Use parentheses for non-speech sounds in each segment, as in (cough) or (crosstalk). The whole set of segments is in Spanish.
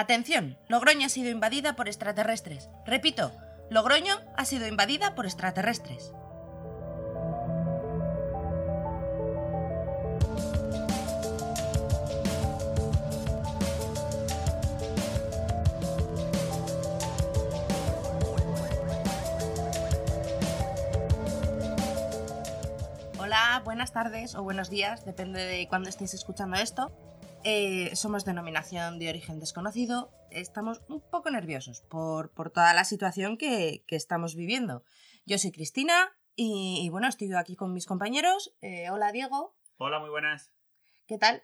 Atención, Logroño ha sido invadida por extraterrestres. Repito, Logroño ha sido invadida por extraterrestres. Hola, buenas tardes o buenos días, depende de cuándo estéis escuchando esto. Eh, somos denominación de origen desconocido. Estamos un poco nerviosos por, por toda la situación que, que estamos viviendo. Yo soy Cristina y, y bueno, estoy aquí con mis compañeros. Eh, hola Diego, Hola, muy buenas. ¿qué tal?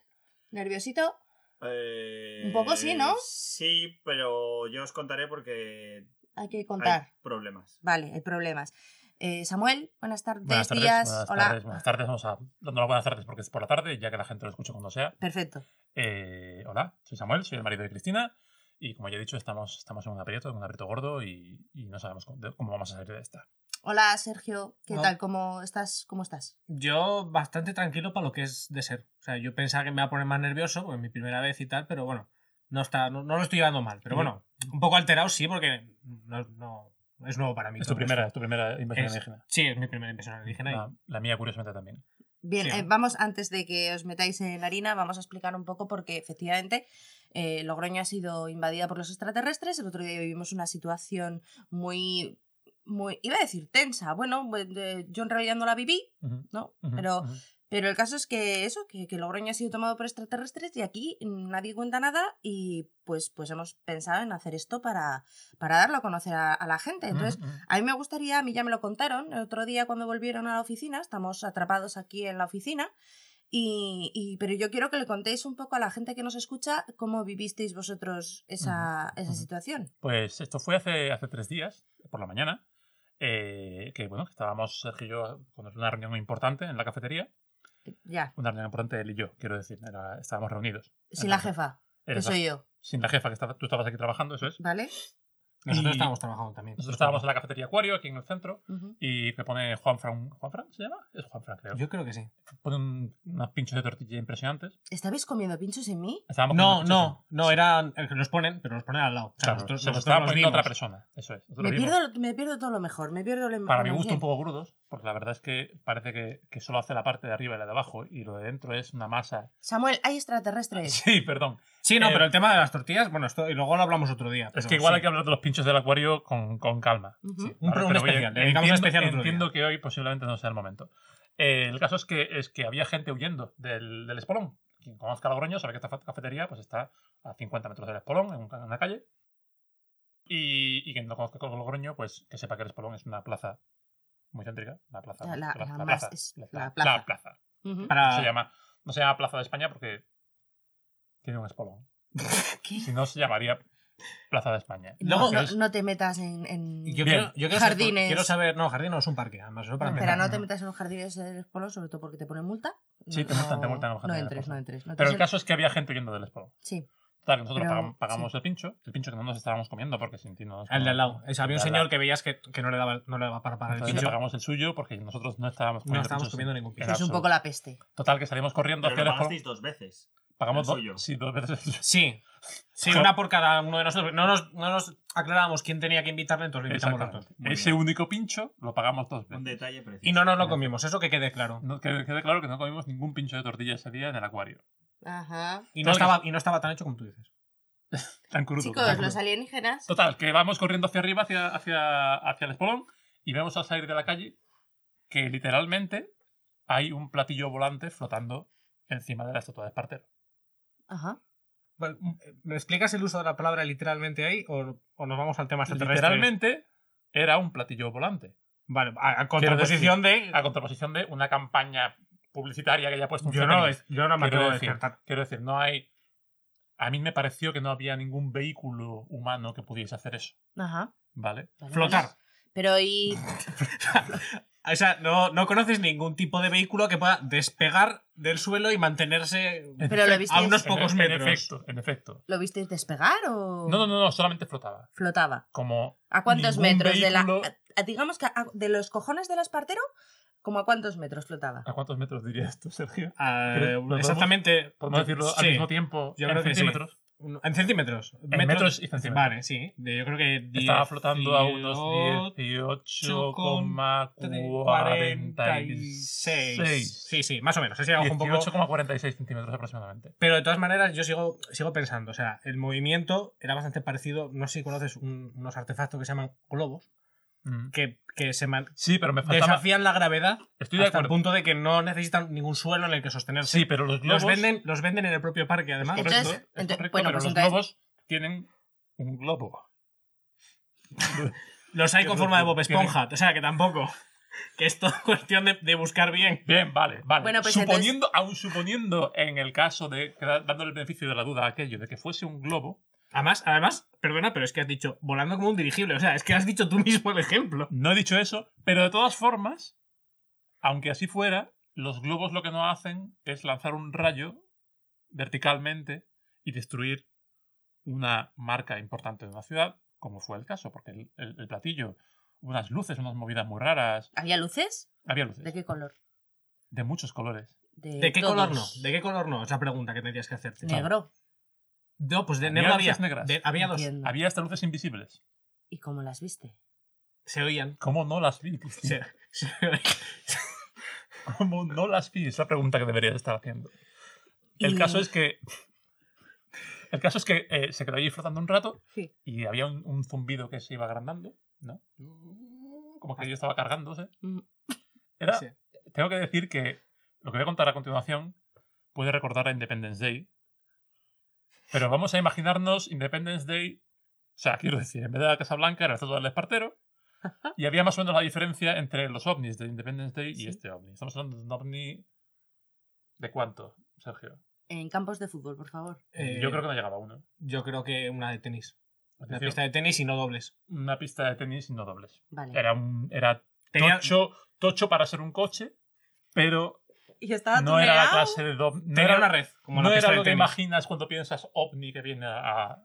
¿Nerviosito? Eh, Un poco sí, ¿no? Sí, pero yo os contaré porque Hay que hay contar. problemas. Vale, hay problemas. Eh, Samuel, buenas tardes, Buenas tardes, días. buenas hola. tardes, buenas tardes. Vamos a dando las buenas tardes porque es por la tarde, ya que la gente lo escucha cuando sea. Perfecto. Eh, hola, soy Samuel, soy el marido de Cristina. Y como ya he dicho, estamos, estamos en un aprieto, en un aprieto gordo y, y no sabemos cómo, cómo vamos a salir de esta. Hola Sergio, ¿qué No. tal? ¿Cómo estás? ¿Cómo estás? Yo bastante tranquilo para lo que es de ser. O sea, yo pensaba que me iba a poner más nervioso, porque es mi primera vez y tal, pero bueno, no, está, no, no lo estoy llevando mal. Pero bueno, un poco alterado sí, porque no, no- es nuevo para mí. Es tu primera, esto. es tu primera inversión Es- alienígena. Sí, es mi primera impresión alienígena. y- La, la mía, curiosamente, también. Bien, Sí. eh, vamos, antes de que os metáis en harina, vamos a explicar un poco porque efectivamente eh, Logroño ha sido invadida por los extraterrestres. El otro día vivimos una situación muy, muy, iba a decir tensa. Bueno, de- yo en realidad no la viví, ¿no? Pero. Pero el caso es que eso, que, que Logroño ha sido tomado por extraterrestres y aquí nadie cuenta nada y pues, pues hemos pensado en hacer esto para, para darlo a conocer a, a la gente. Entonces, a mí me gustaría, a mí ya me lo contaron, el otro día cuando volvieron a la oficina, estamos atrapados aquí en la oficina, y, y- pero yo quiero que le contéis un poco a la gente que nos escucha cómo vivisteis vosotros esa, esa situación. Pues esto fue hace, hace tres días, por la mañana, eh, que bueno, que estábamos Sergio y yo con una reunión muy importante en la cafetería. Ya, Una reunión importante él y yo, quiero decir, era- estábamos reunidos. sin la jefa, que soy yo, Sin la jefa, que estaba, tú estabas aquí trabajando, eso es. ¿vale? Nosotros y- estábamos trabajando también. Nosotros estábamos en la cafetería Acuario, aquí en el centro, Ujú. y me pone Juan Fran. ¿Juan Fran se llama? Es Juan Fran, creo. Yo creo que sí. Pone un- unos pinchos de tortilla impresionantes. ¿Estabais comiendo pinchos en mí? Estábamos No, no, pinchos. no, eran el que los ponen, pero los ponen al lado. O sea, Claro, nosotros, se lo nosotros estaba los poniendo otra persona. Eso es. Me pierdo, me pierdo todo lo mejor, me pierdo lo Para mi gusto, bien. un poco grudos, porque la verdad es que parece que, que solo hace la parte de arriba y la de abajo, y lo de dentro es una masa. Samuel, hay extraterrestres. (laughs) Sí, perdón. Sí, no, Eh, pero el tema de las tortillas, bueno, esto, y luego lo hablamos otro día. Es que igual sí. hay que hablar de los pinchos del acuario con, con calma. Un, Vale, pro- un pero voy a- especial, un entiendo, especial otro entiendo día. que hoy posiblemente no sea el momento. Eh, el caso es que, es que había gente huyendo del, del Espolón. Quien conozca Logroño sabe que esta cafetería pues, está a 50 metros del Espolón, en una calle. Y, y quien no conozca Logroño, pues que sepa que el Espolón es una plaza muy céntrica. La plaza. La- la- la la plaza, es la- la la- plaza. la plaza. Para- No, se llama, no se llama Plaza de España porque tiene un Espolón. (laughs) ¿Qué? Si no, se llamaría Plaza de España. No, Luego- no- Es- no te metas en... en- Yo Bien. quiero, yo quiero saber- Jardines. quiero saber, no, jardín no es un parque, además, eso para No, no te no. metas en los jardines del Polo, sobre todo porque te ponen multa. Sí, te multan, te multan en los No jardines del entres, no entres. no Pero el entres. caso es que había gente huyendo del Espolón. Sí. Que nosotros Pero, pagamos el pincho, el pincho que no nos estábamos comiendo porque sin ti no nos El de al lado. comíamos. Es- había un señor lado. que veías que, que no, le daba, no le daba para pagar el pincho. pagamos el suyo porque nosotros no estábamos No comiendo estábamos pinchos comiendo en- ningún pincho. Es un poco la peste. Total, que salimos corriendo Pero lo pagasteis dos veces. Pagamos dos. Sí, dos veces el suyo. Sí. Sí, una por cada uno de nosotros. No nos, no nos aclarábamos quién tenía que invitarle, entonces le invitamos los dos. Exactamente. Muy Ese bien. único pincho lo pagamos dos Un veces. detalle preciso. Y no nos lo comimos, eso que quede claro. No, que quede claro que no comimos ningún pincho de tortilla ese día en el acuario. Ajá. Y no, estaba, y no estaba tan hecho como tú dices. (laughs) Tan crudo. Chicos, tan crudo. los alienígenas. Total, que vamos corriendo hacia arriba, hacia, hacia, hacia el espolón, y vemos al salir de la calle que literalmente hay un platillo volante flotando encima de la estatua de Espartero. Ajá. Bueno, ¿Me explicas el uso de la palabra literalmente ahí o, o nos vamos al tema extraterrestre? Literalmente era un platillo volante. Vale, a, a Quiero contraposición de. A contraposición de una campaña publicitaria que haya puesto un Yo no, yo no me quiero decir, quiero decir, no hay. A mí me pareció que no había ningún vehículo humano que pudiese hacer eso. Ajá. ¿Vale? Vale, Flotar. vale. Pero y. (laughs) O sea, no, no conoces ningún tipo de vehículo que pueda despegar del suelo y mantenerse Pero lo visteis. a unos En- pocos en, metros. efecto, en efecto. ¿Lo visteis despegar o.? No, no, no, no, solamente flotaba. Flotaba. Como. ¿A cuántos metros? De la. vehículo- a- a- digamos que a- de los cojones del espartero, ¿como a cuántos metros flotaba? ¿A cuántos metros dirías tú, Sergio? Ah, ¿Quieres- lo podemos- exactamente. Podemos decirlo al mismo tiempo Yo en que centímetros. En centímetros. En metros y centímetros. Vale, sí. Yo creo que. Estaba flotando a unos 18,46. 18,46. Sí, sí, más o menos. Ese era un poco. 18,46 centímetros aproximadamente. Pero de todas maneras, yo sigo, sigo pensando. O sea, el movimiento era bastante parecido. No sé si conoces un- unos artefactos que se llaman globos. Mm. Que, que se man- Sí, pero me faltaba. desafían la gravedad Estoy de hasta el punto de que no necesitan ningún suelo en el que sostenerse. Sí, pero los globos. los, venden, los venden en el propio parque, además. Correcto, Entonces- es ento- correcto, bueno, pero pues los entonces- globos tienen un globo. (laughs) Los hay con forma de Bob Esponja. O sea, que tampoco. (laughs) Que es todo (laughs) cuestión de, de buscar bien. Bien, vale, vale. Bueno, pues suponiendo, aún suponiendo en el caso de, dándole el beneficio de la duda a aquello de que fuese un globo, Además, además, perdona, pero es que has dicho volando como un dirigible. O sea, es que has dicho tú (laughs) mismo el ejemplo. no he dicho eso, pero de todas formas, aunque así fuera, los globos lo que no hacen es lanzar un rayo verticalmente y destruir una marca importante de una ciudad, como fue el caso, porque el, el- el platillo, unas luces, unas movidas muy raras, ¿Había luces? había luces ¿De qué color? de muchos colores. ¿De qué todos. color no? ¿De qué color no? Es la pregunta que tendrías que hacerte. Negro. No, pues de negro había. luces negras. De- había dos. Entiendo. Había hasta luces invisibles. ¿Y cómo las viste? Se oían. ¿Cómo no las vi? Se, se oían. (laughs) ¿Cómo no las vi? Es la pregunta que deberías estar haciendo. El Y- caso es que. El caso es que eh, se quedó allí flotando un rato Sí. y había un, un zumbido que se iba agrandando, ¿no? Como que yo estaba cargándose. Mm. Era, Sí. Tengo que decir que lo que voy a contar a continuación puede recordar a Independence Day. Pero vamos a imaginarnos Independence Day. O sea, quiero decir, en vez de la Casa Blanca era todo el espartero. (laughs) Y había más o menos la diferencia entre los ovnis de Independence Day y Sí. este ovni. Estamos hablando de un ovni. ¿De cuánto, Sergio? En campos de fútbol, por favor. Eh, Yo creo que no llegaba uno. Yo creo que una de tenis. Una pista de tenis y no dobles. Una pista de tenis y no dobles. Vale. Era, un, era Tenía- tocho, tocho para ser un coche, pero Y estaba no era la clase de do- no Tenía era- una red. Como no la era lo que imaginas cuando piensas ovni que viene a.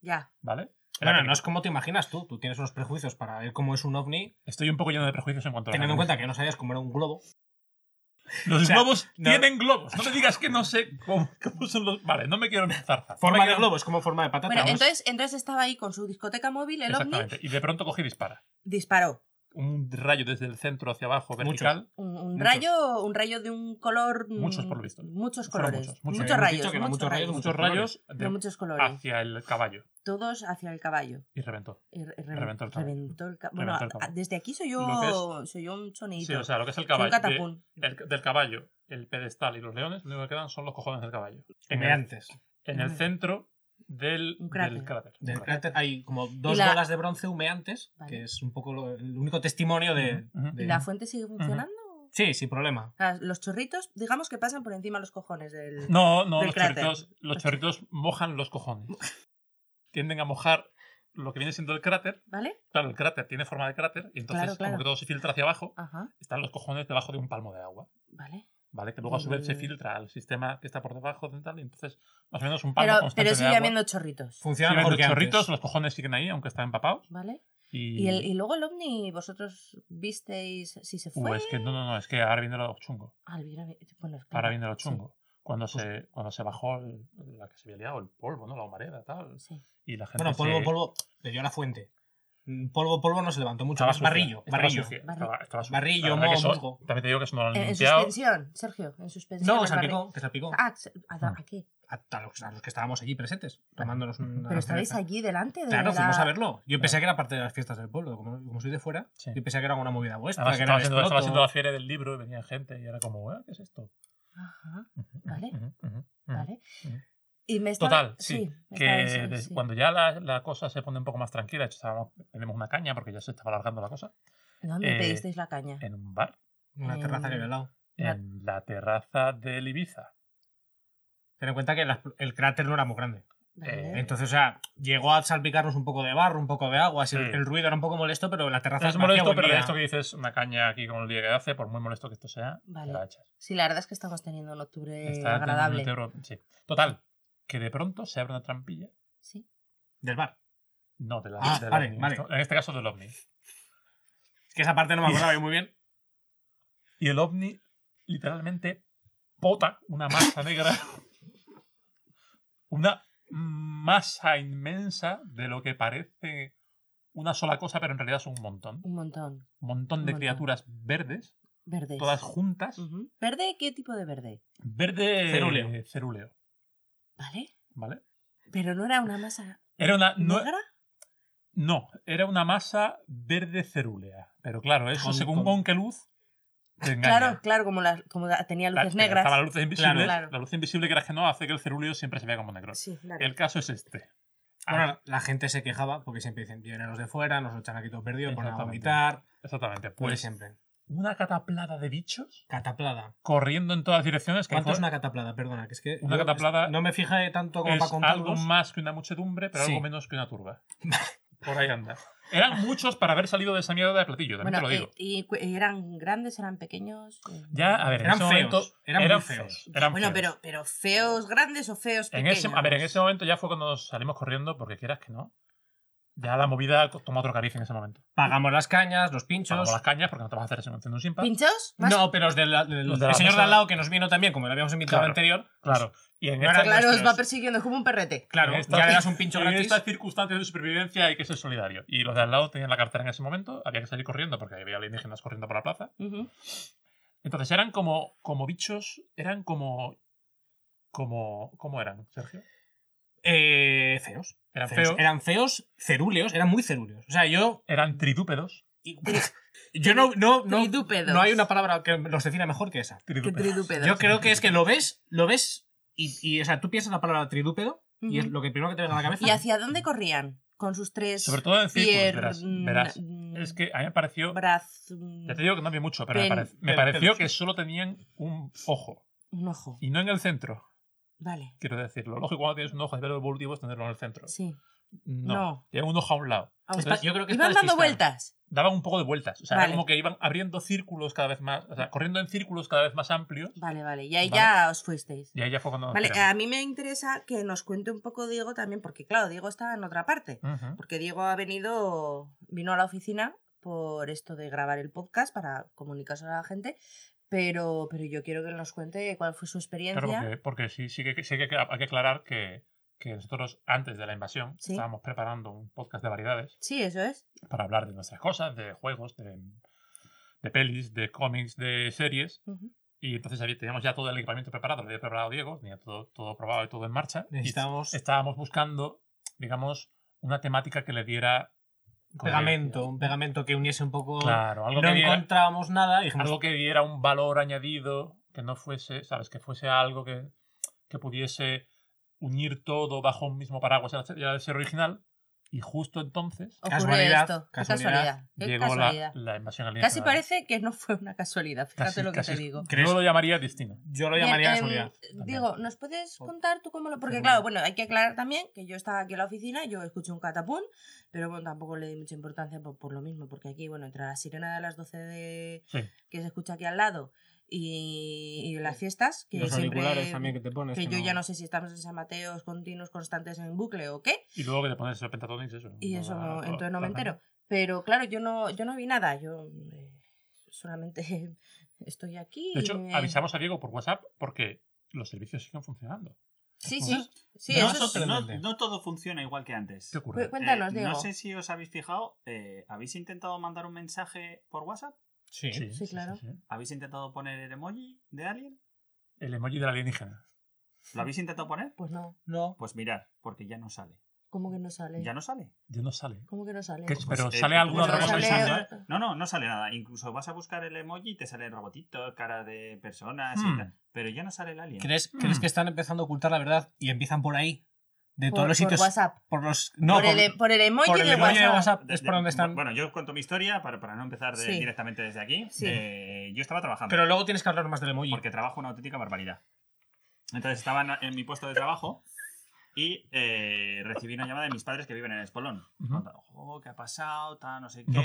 Ya. ¿Vale? No, es como te imaginas tú. Tú tienes unos prejuicios para ver cómo es un ovni, Estoy un poco lleno de prejuicios en cuanto a. teniendo en cuenta que no sabías cómo era un globo. Los o sea, globos no- tienen globos. No me digas que no sé cómo, cómo son los. Vale, no me quiero empezar. Forma de globo, es como forma de patata. Bueno, entonces, entonces estaba ahí con su discoteca móvil, el ovni, Exactamente. Y de pronto coge y dispara. disparó. Un rayo desde el centro hacia abajo Muchos. vertical. Un, un Muchos. rayo, un rayo de un color. mm, Muchos, por lo visto. Muchos colores. muchos, Muchos, muchos. Habíamos rayos. muchos rayos. Muchos de de- muchos colores. hacia el caballo. Todos hacia el caballo. Y reventó. Y re- re- Reventó el caballo. reventó el ca- Bueno, Reventó el a- caballo. desde aquí soy yo, soy yo un sonidito. Sí, o sea, lo que es el un caballo. de- catapún. el- del caballo, el pedestal y los leones, lo único que quedan son los cojones del caballo. En el, en centro del, Un cráter. del cráter. Del Un cráter hay como dos la- bolas de bronce humeantes, Vale. que es un poco lo- el único testimonio de. ¿Y la fuente sigue funcionando? Sí, sin problema. O sea, los chorritos, digamos que pasan por encima de los cojones del. No, no, del los cráter. chorritos, los chorritos mojan los cojones. (laughs) Tienden a mojar lo que viene siendo el cráter. ¿Vale? Claro, el cráter tiene forma de cráter y entonces Claro, claro. como que todo se filtra hacia abajo, Ajá. están los cojones debajo de un palmo de agua. Vale. ¿Vale? Que luego a su vez se filtra al sistema que está por debajo de tal y entonces más o menos un palmo Pero, constante pero de sigue agua. habiendo chorritos. Funciona mejor que chorritos, antes. los cojones siguen ahí, aunque están empapados. ¿Vale? Y, Y, el, y luego el ovni, vosotros visteis si se fue. Uh, es que no, no, no, es que ahora viene lo chungo. Ah, mira, bueno, es que- Ahora viene lo sí, chungo. Cuando, se, cuando se bajó el- la que se había liado, el polvo, ¿no? La humareda, tal. sí. Y la gente Bueno, polvo, se- polvo, le dio a la fuente. Mm, Polvo, polvo no se levantó mucho. Estaba más barrillo, estaba barrillo. estaba- estaba. Barrillo, moho, eso- musgo. También te digo que eso no lo han En, en suspensión, Sergio, en suspensión. No, el salpicó, que salpicó. Ah, se- ¿a, a qué? A, a los, a los que estábamos allí presentes, tomándonos una Pero estabais allí delante de Claro, la... fuimos a verlo. Yo pensé Claro. que era parte de las fiestas del pueblo. Como, como soy de fuera, Sí. yo pensé que era una movida vuestra. Además, que estaba era haciendo, estaba haciendo la feria del libro y venía gente y era como, "Ah, ¿qué es esto? Ajá, Vale. vale. Y me estaba... Total, sí. me que estaba diciendo, de- sí. cuando ya la, la cosa se pone un poco más tranquila, de hecho, estábamos- tenemos una caña porque ya se estaba alargando la cosa, ¿Dónde eh, pedisteis la caña? en un bar, Una Eh, terraza que había al lado. Una- en la terraza del Ibiza. Ten en cuenta que la- el cráter no era muy grande. Vale. eh, Entonces, o sea, llegó a salpicarnos un poco de barro, un poco de agua. Sí. El, el ruido era un poco molesto, pero en la terraza Es molesto, pero de esto que dices, una caña aquí con el día que hace, por muy molesto que esto sea, Vale. la echas. Sí, la verdad es que estamos teniendo un octubre Está en agradable. un euro- sí. Total, que de pronto se abre una trampilla. Sí. Del bar. No, de la, Ah, del vale, ovni. vale. En este caso del ovni. Es que esa parte no me acordaba yo muy bien. Y el ovni literalmente pota una masa negra. Una masa inmensa de lo que parece una sola cosa, pero en realidad son un montón. Un montón. Un montón Un de montón. criaturas verdes, Verdes. todas juntas. ¿Verde? ¿Qué tipo de verde? Verde Cerúleo. cerúleo, ¿Vale? ¿vale? Pero no era una masa Era una. No, negra. no, era una masa verde cerúlea. Pero claro, eso Con- según con- con qué luz te. Claro, claro, como, la- como la- tenía luces negras. Estaba la luz invisible. Claro. La luz invisible, que era que no, hace que el cerúleo siempre se vea como negro. Sí, claro. El caso es este. Bueno, la gente se quejaba porque siempre dicen, vienen los de fuera, nos echan aquí todo perdido, ponen a vomitar. Exactamente. Pues Pues siempre. Una cataplada de bichos Cataplada. corriendo en todas direcciones. que ¿Cuánto fue- es una cataplada? Perdona, que es que. Una cataplada No me fijé tanto como es para algo contarlos. más que una muchedumbre, pero Sí. algo menos que una turba. (laughs) Por ahí anda. Eran muchos para haber salido de esa mierda de platillo, también Bueno, te lo digo. eh, y cu- eran grandes, eran pequeños. eh, ya, a ver, en eran ese feos, momento eran feos. eran bueno, feos. pero, pero feos grandes o feos En pequeños. ese, a ver, en ese momento ya fue cuando nos salimos corriendo, porque quieras que no. Ya la movida toma otro cariz en ese momento. Pagamos las cañas, los pinchos. Pagamos las cañas porque no te vas a hacer eso haciendo un simpa. ¿Pinchos? ¿Más? No, pero los del, del- Los de la el señor mesa- de al lado que nos vino también, como lo habíamos invitado Claro. anterior. Claro. Y en Claro, os nuestros. va persiguiendo, es como un perrete. Claro, en ya le das un pincho en gratis. estas circunstancias de supervivencia hay que ser solidario. Y los de al lado tenían la cartera en ese momento, había que salir corriendo porque había alienígenas corriendo por la plaza. Entonces eran como, como bichos, eran como. como. ¿Cómo eran, Sergio? Eh, feos. Eran feos. Eran feos, cerúleos, eran muy cerúleos. O sea, yo. Eran tridúpedos. (laughs) Yo no. No, no, Tridúpedos. no hay una palabra que los defina mejor que esa. ¿Qué Tridúpedos. tridúpedos? Yo creo que es que lo ves, lo ves y, y, o sea, tú piensas la palabra tridúpedo y es lo que primero que te viene a la cabeza. ¿Y hacia dónde corrían? Con sus tres Sobre todo en círculos, pier- verás. mm, verás. mm, Es que a mí me pareció. braz- mm, Ya te digo que no vi mucho, pero me, Pen- parec- me pareció que solo tenían un ojo. un ojo. Y no en el centro, Vale. quiero decir. Lo lógico cuando tienes un ojo a nivel evolutivo es tenerlo en el centro. Sí. No. No. Tienen un ojo a un lado. Ah, Está- Entonces, yo creo que es Iban dando vueltas. daban un poco de vueltas. O sea, Vale. era como que iban abriendo círculos cada vez más. O sea, corriendo en círculos cada vez más amplios. Vale, vale. Y ahí Vale. ya os fuisteis. Y ahí ya fue cuando. Vale, a mí me interesa que nos cuente un poco Diego también, porque claro, Diego estaba en otra parte. Porque Diego ha venido, vino a la oficina por esto de grabar el podcast para comunicárselo a la gente, pero, pero yo quiero que nos cuente cuál fue su experiencia. Claro, porque, porque sí, sí que, sí que hay que aclarar que, que nosotros, antes de la invasión, Sí. estábamos preparando un podcast de variedades Sí, eso es. para hablar de nuestras cosas, de juegos, de, de pelis, de cómics, de series. Y entonces teníamos ya todo el equipamiento preparado, lo había preparado Diego, tenía todo, todo probado y todo en marcha. Y estábamos buscando, digamos, una temática que le diera. Pegamento, un pegamento que uniese un poco. Claro, algo no que diera, encontrábamos nada y dijimos, algo que diera un valor añadido, que no fuese, ¿sabes? Que fuese algo que, que pudiese unir todo bajo un mismo paraguas, ya el ser original. Y justo entonces Ocurre Casualidad, esto. Casualidad. llegó la, casualidad. la invasión alienígena. Casi parece que no fue una casualidad, fíjate Casi- lo que casi te digo. Yo lo llamaría destino. yo lo llamaría em, casualidad. Diego, ¿nos puedes contar tú cómo lo...? Porque claro, bueno, hay que aclarar también que yo estaba aquí en la oficina, yo escuché un catapún, pero bueno, tampoco le di mucha importancia por, por lo mismo, porque aquí, bueno, entre la sirena de las 12 de... Sí. que se escucha aquí al lado y, y las fiestas, que Los siempre... auriculares también que te pones. que yo ya no sé si estamos en San Mateos continuos, constantes en bucle o qué, Y luego que te pones el pentatonix, eso. y eso no, entonces no me entero. Pero claro, yo no, yo no vi nada, yo eh, solamente (laughs) estoy aquí. De hecho, me- avisamos a Diego por WhatsApp porque los servicios siguen funcionando. Sí, sí, sí, no, eso es- no- no todo funciona igual que antes. ¿Qué ocurre? Cu- Cuéntanos, Eh, Diego. no sé si os habéis fijado, eh, ¿habéis intentado mandar un mensaje por WhatsApp? Sí. Sí, claro. ¿Habéis intentado poner el emoji de alien? El emoji del alienígena. ¿Lo habéis intentado poner? Pues no, No. Pues mirad, porque ya no sale. ¿cómo que no sale? Ya no sale. Ya no sale. ¿Cómo que no sale? ¿Qué- Pues, pero eh, sale alguna otra no cosa sale-? (laughs) No, no, no sale nada. Incluso vas a buscar el emoji y te salen robotitos, cara de personas Hmm. y tal. Pero ya no sale el alien. ¿Crees. ¿Crees que están empezando a ocultar la verdad y empiezan por ahí? De por, todos los por sitios. WhatsApp. Por los. No, por, por, el, por el emoji por el de, emoji de WhatsApp. WhatsApp. De- es por de- donde están. Bueno, yo os cuento mi historia para, para no empezar de- Sí. directamente desde aquí. Sí. Eh, yo estaba trabajando. Pero luego tienes que hablar más del emoji. porque trabajo una auténtica barbaridad. Entonces estaba en, mi puesto de trabajo y eh, recibí una llamada de mis padres que viven en Espolón. "Oh, ¿qué ha pasado? Tal, no sé qué. No.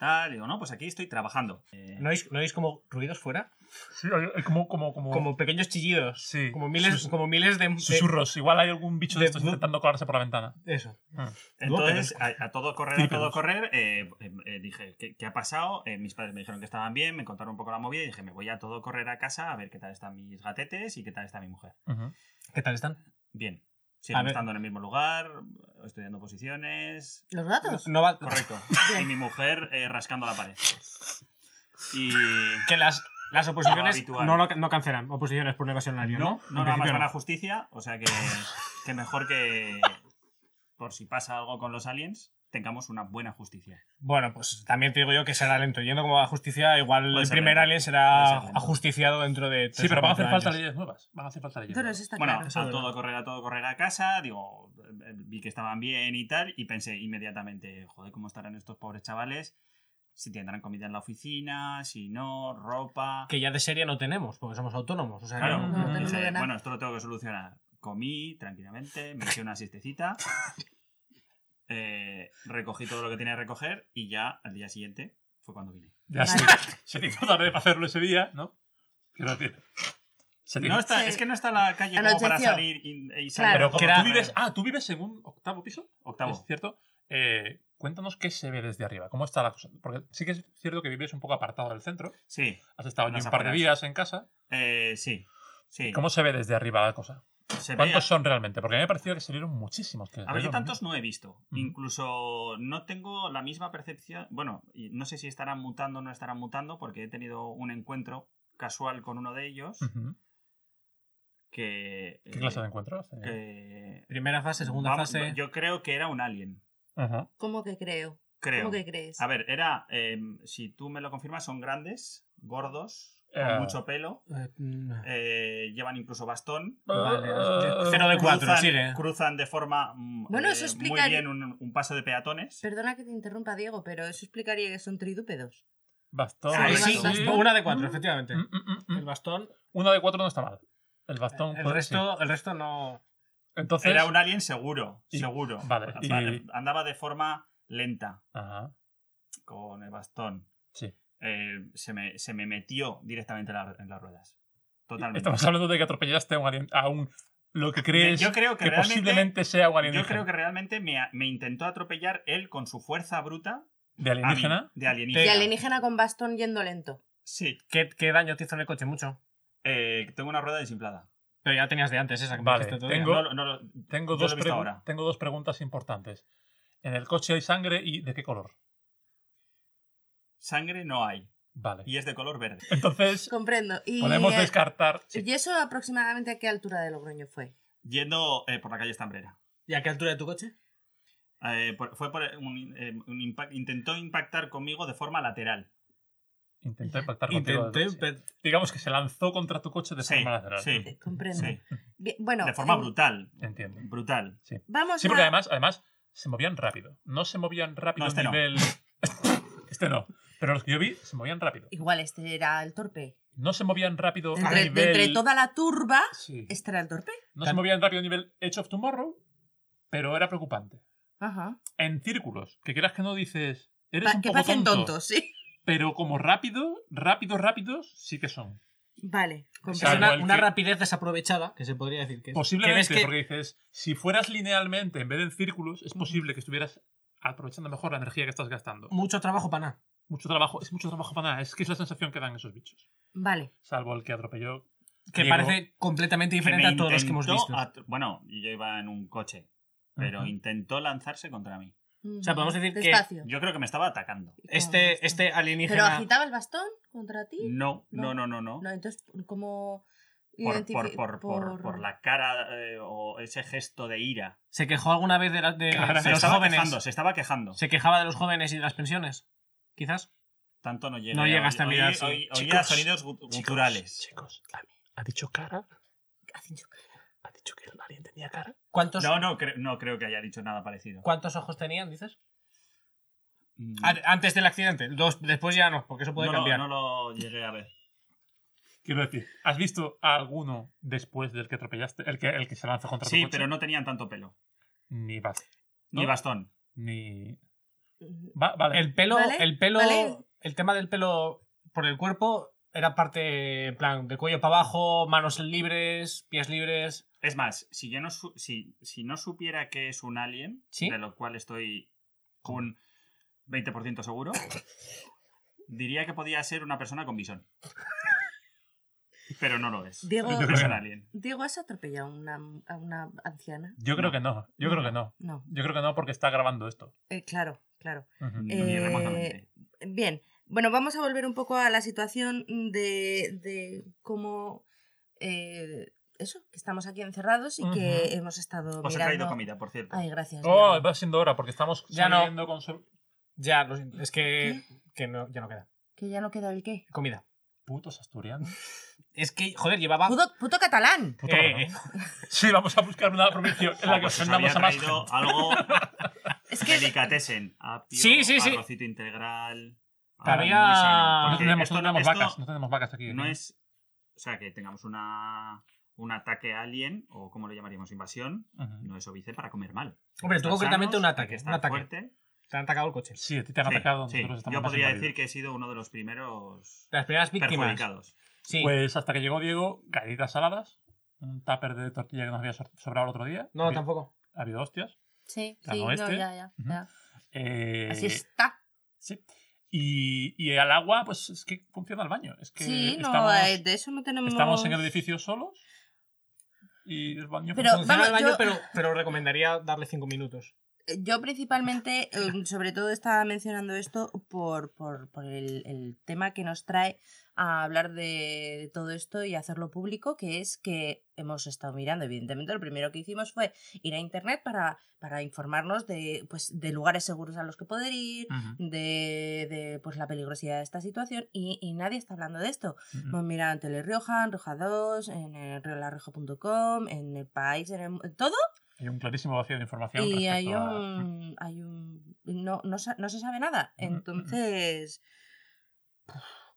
Tal. Digo, no, pues aquí estoy trabajando. Eh, ¿No oís, ¿No oís como ruidos fuera? Sí, hay- hay como, como, como, Como pequeños chillidos. sí, Como miles, sus- como miles de. susurros. Igual hay algún bicho de, de- estos intentando colarse por la ventana. Eso. Entonces, a, a todo correr, a todo correr, eh, eh, eh, dije, ¿qué, qué ha pasado? Eh, mis padres me dijeron que estaban bien, me contaron un poco la movida y dije, me voy a todo correr a casa a ver qué tal están mis gatetes y qué tal está mi mujer. ¿Qué tal están? Bien. Siguen estando en el mismo lugar, estudiando posiciones. ¿Los gatos? No va- Correcto. (laughs) y mi mujer eh, rascando la pared. Y. que las, las oposiciones no, lo- no cancelan oposiciones por evasión horaria, ¿no? No, no, nada más van a no. justicia, o sea que, que mejor que por si pasa algo con los aliens, tengamos una buena justicia. Bueno, pues también te digo yo que será lento. Yendo como a justicia, igual Puede el ser primer lento. alien será ajusticiado dentro de. Sí, tres pero o van a hacer falta años. leyes nuevas. Van a hacer falta leyes Pero eso está Bueno, claro. a es todo correr, a todo correr a casa, digo, eh, vi que estaban bien y tal, y pensé inmediatamente, joder, ¿cómo estarán estos pobres chavales? Si tendrán comida en la oficina, si no, ropa. Que ya de serie no tenemos, porque somos autónomos. O sea, Claro, No, no nada. bueno, esto lo tengo que solucionar. Comí tranquilamente, me hice una siestecita, (laughs) eh, recogí todo lo que tenía que recoger y ya al día siguiente fue cuando vine. Ya se, Vale. se te hizo tarde para hacerlo ese día, ¿no? Quiero decir. No está, Sí. Es que no está la calle como para salir y, y salir. Claro. Pero como tú vives. Ah, tú vives en un octavo piso. Octavo. ¿Es cierto? Eh, cuéntanos qué se ve desde arriba. ¿Cómo está la cosa? Porque sí que es cierto que vives un poco apartado del centro. Sí, Has estado un par de días en casa. eh, sí. sí. ¿Cómo se ve desde arriba la cosa? Se ¿Cuántos son realmente? Porque a mí me pareció que salieron muchísimos. Que A ver, yo tantos no he visto. Incluso no tengo la misma percepción. Bueno, no sé si estarán mutando o no estarán mutando, porque he tenido un encuentro casual con uno de ellos que. ¿Qué clase de encuentros? Eh, que- Primera fase, segunda Vamos, fase. Yo creo que era un alien. ¿Cómo que creo? Creo. ¿Cómo que crees? A ver, era. em, si tú me lo confirmas, son grandes, gordos, con Eh. mucho pelo. Eh, mm, eh, llevan incluso bastón. Vale, Eh, cero de cuatro, cruzan, sigue. cruzan de forma mm, Bueno, eh, eso muy explica- bien un, un paso de peatones. Perdona que te interrumpa, Diego, pero eso explicaría que son tridúpedos. Bastón. Sí, una de cuatro, Mm. efectivamente. Mm, mm, mm, El bastón. Una de cuatro no está mal. El bastón. El puede- resto, el resto no. Entonces. Era un alien seguro, Y- seguro. vale, y- Andaba de forma lenta Ajá. con el bastón. Sí. Eh, se, me, se me metió directamente en, la- en las ruedas. Totalmente. Estamos hablando de que atropellaste a un alien. A un. Lo que crees Yo creo que, que realmente, posiblemente sea un yo alienígena. creo que realmente me, me intentó atropellar él con su fuerza bruta De mí, alienígena. de alienígena. De alienígena con bastón yendo lento. Sí. ¿Qué, qué daño te hizo en el coche? Mucho. Eh, tengo una rueda desinflada. Pero ya tenías de antes esa que me Vale, todavía. tengo- No, lo- no lo- Tengo Yo dos, ahora. tengo dos preguntas importantes. En el coche hay sangre y ¿de qué color? Sangre no hay. Vale. Y es de color verde. Entonces, Comprendo. Y, podemos eh, descartar. sí. ¿Y eso aproximadamente a qué altura de Logroño fue? Yendo eh, por la calle Estambrera. ¿Y a qué altura de tu coche? Eh, por- fue por un, eh, un impact- intentó impactar conmigo de forma lateral. Intentó impactar contigo. Intenté. Sí. Digamos que se lanzó contra tu coche de Sí, forma lateral. sí, Comprendo. sí. Bien, bueno, de forma brutal. Entiendo. Brutal. Vamos Sí, porque a... además, además se movían rápido. No se movían rápido No, este a no. nivel. (laughs) este no. Pero los que yo vi se movían rápido. Igual este era el torpe. No se movían rápido a entre, nivel. entre toda la turba, Sí. este era el torpe. No se movían rápido a nivel Edge of Tomorrow, pero era preocupante. Ajá. En círculos, que quieras que no dices. Eres Pa- un que poco parecen tonto, tontos, sí. Pero como rápido, rápido, rápidos, sí que son. Vale. Es comprendo. Salvo una, una que- rapidez desaprovechada, que se podría decir que. Posiblemente, ves que- porque dices, si fueras linealmente en vez de en círculos, es posible que estuvieras aprovechando mejor la energía que estás gastando. Mucho trabajo para nada. Mucho trabajo, es mucho trabajo para nada. Es que es la sensación que dan esos bichos. Vale. Salvo el que atropelló. Que Diego, parece completamente diferente a todos los que hemos visto. Bueno, yo iba en un coche, pero intentó lanzarse contra mí. O sea, podemos decir que. Yo creo que me estaba atacando. Este, este ¿Pero alienígena. agitaba el bastón contra ti? No, No. no, no, no, no. No, entonces, ¿cómo Por, identifi- por, por, por, por la cara eh, o ese gesto de ira. ¿Se quejó alguna vez de, la- de- Cara, de Se los estaba jóvenes? quejando, se estaba quejando. ¿Se quejaba de los jóvenes y de las pensiones? Quizás. Tanto no llega. No llegaste a mirar, sí. Chicos, sonidos guturales. Chicos, ¿ha, ha dicho cara? Hacen su cara. ¿Ha dicho que el alien tenía cara? ¿Cuántos, No, no, cre- no creo que haya dicho nada parecido. ¿Cuántos ojos tenían, dices? Mm, Antes del accidente. Dos, después ya no, porque eso puede no, cambiar. no lo llegué a ver. Quiero decir, ¿has visto a alguno después del que atropellaste? El que, el que se lanzó contra tu Sí, pero no tenían tanto pelo. Ni base. Ni ¿No? bastón. Ni. Va- vale. El pelo, Vale, el pelo, vale. el tema del pelo por el cuerpo era parte, en plan, de cuello para abajo, manos libres, pies libres. Es más, si yo no, su- si, si no supiera que es un alien, ¿Sí? de lo cual estoy un 20% seguro, diría que podía ser una persona con visón. Pero no lo es. Diego, es un alien. Diego, ¿has atropellado a una, a una anciana? Yo creo No. que no. Yo creo que no. No. Yo creo que no porque está grabando esto. Eh, claro, claro. Eh. Bien, bueno, vamos a volver un poco a la situación de, de cómo... eh, eso, que estamos aquí encerrados y que hemos estado Os he mirando... traído comida, por cierto. Ay, gracias. Oh, Diego. va siendo hora porque estamos Ya no. con su- Ya, lo siento. Es que, que no, ya no queda. Que ya no queda el qué. Comida. putos asturianos. Es que, joder, llevaba. Puto, puto catalán. Puto Eh. Sí, vamos a buscar una provincia en la que Pues os ofendamos había a más gente. algo (laughs) Es que delicatessen. Apio, Sí, sí, sí. arrocito integral. Sano, No tenemos, esto no tenemos esto vacas, no tenemos vacas aquí. No es. O sea, que tengamos una. Un ataque alien, o como lo llamaríamos, invasión, no es óbice para comer mal. Hombre, tú concretamente un ataque, que un ataque. fuerte. Te han atacado el coche. Sí, a ti te han Sí, atacado. sí. Yo podría decir que he sido uno de los primeros Las primeras víctimas. perjudicados. Sí. Pues hasta que llegó Diego, galletas saladas, un tupper de tortilla que nos había so- sobrado el otro día. no, Había- tampoco. Ha habido hostias. Sí, sí, no, este. ya, ya. Eh, Así está. Sí. Y, y al agua, pues es que funciona el baño. Es que Sí, no, estamos, eh, de eso no tenemos. estamos en el edificio solos y el baño Pero funciona. Funciona vamos, el baño, yo- pero, pero recomendaría darle cinco minutos. Yo principalmente, eh, sobre todo estaba mencionando esto por, por, por el, el tema que nos trae a hablar de, de todo esto y hacerlo público, que es que hemos estado mirando, evidentemente, lo primero que hicimos fue ir a internet para, para informarnos de, pues, de lugares seguros a los que poder ir, de, de pues, la peligrosidad de esta situación y, y nadie está hablando de esto. Hemos mirado en Telerioja, en Roja 2, en el en El País, en, el- en todo Hay un clarísimo vacío de información. y hay a- un, hay un no, no, no se sabe nada. Entonces,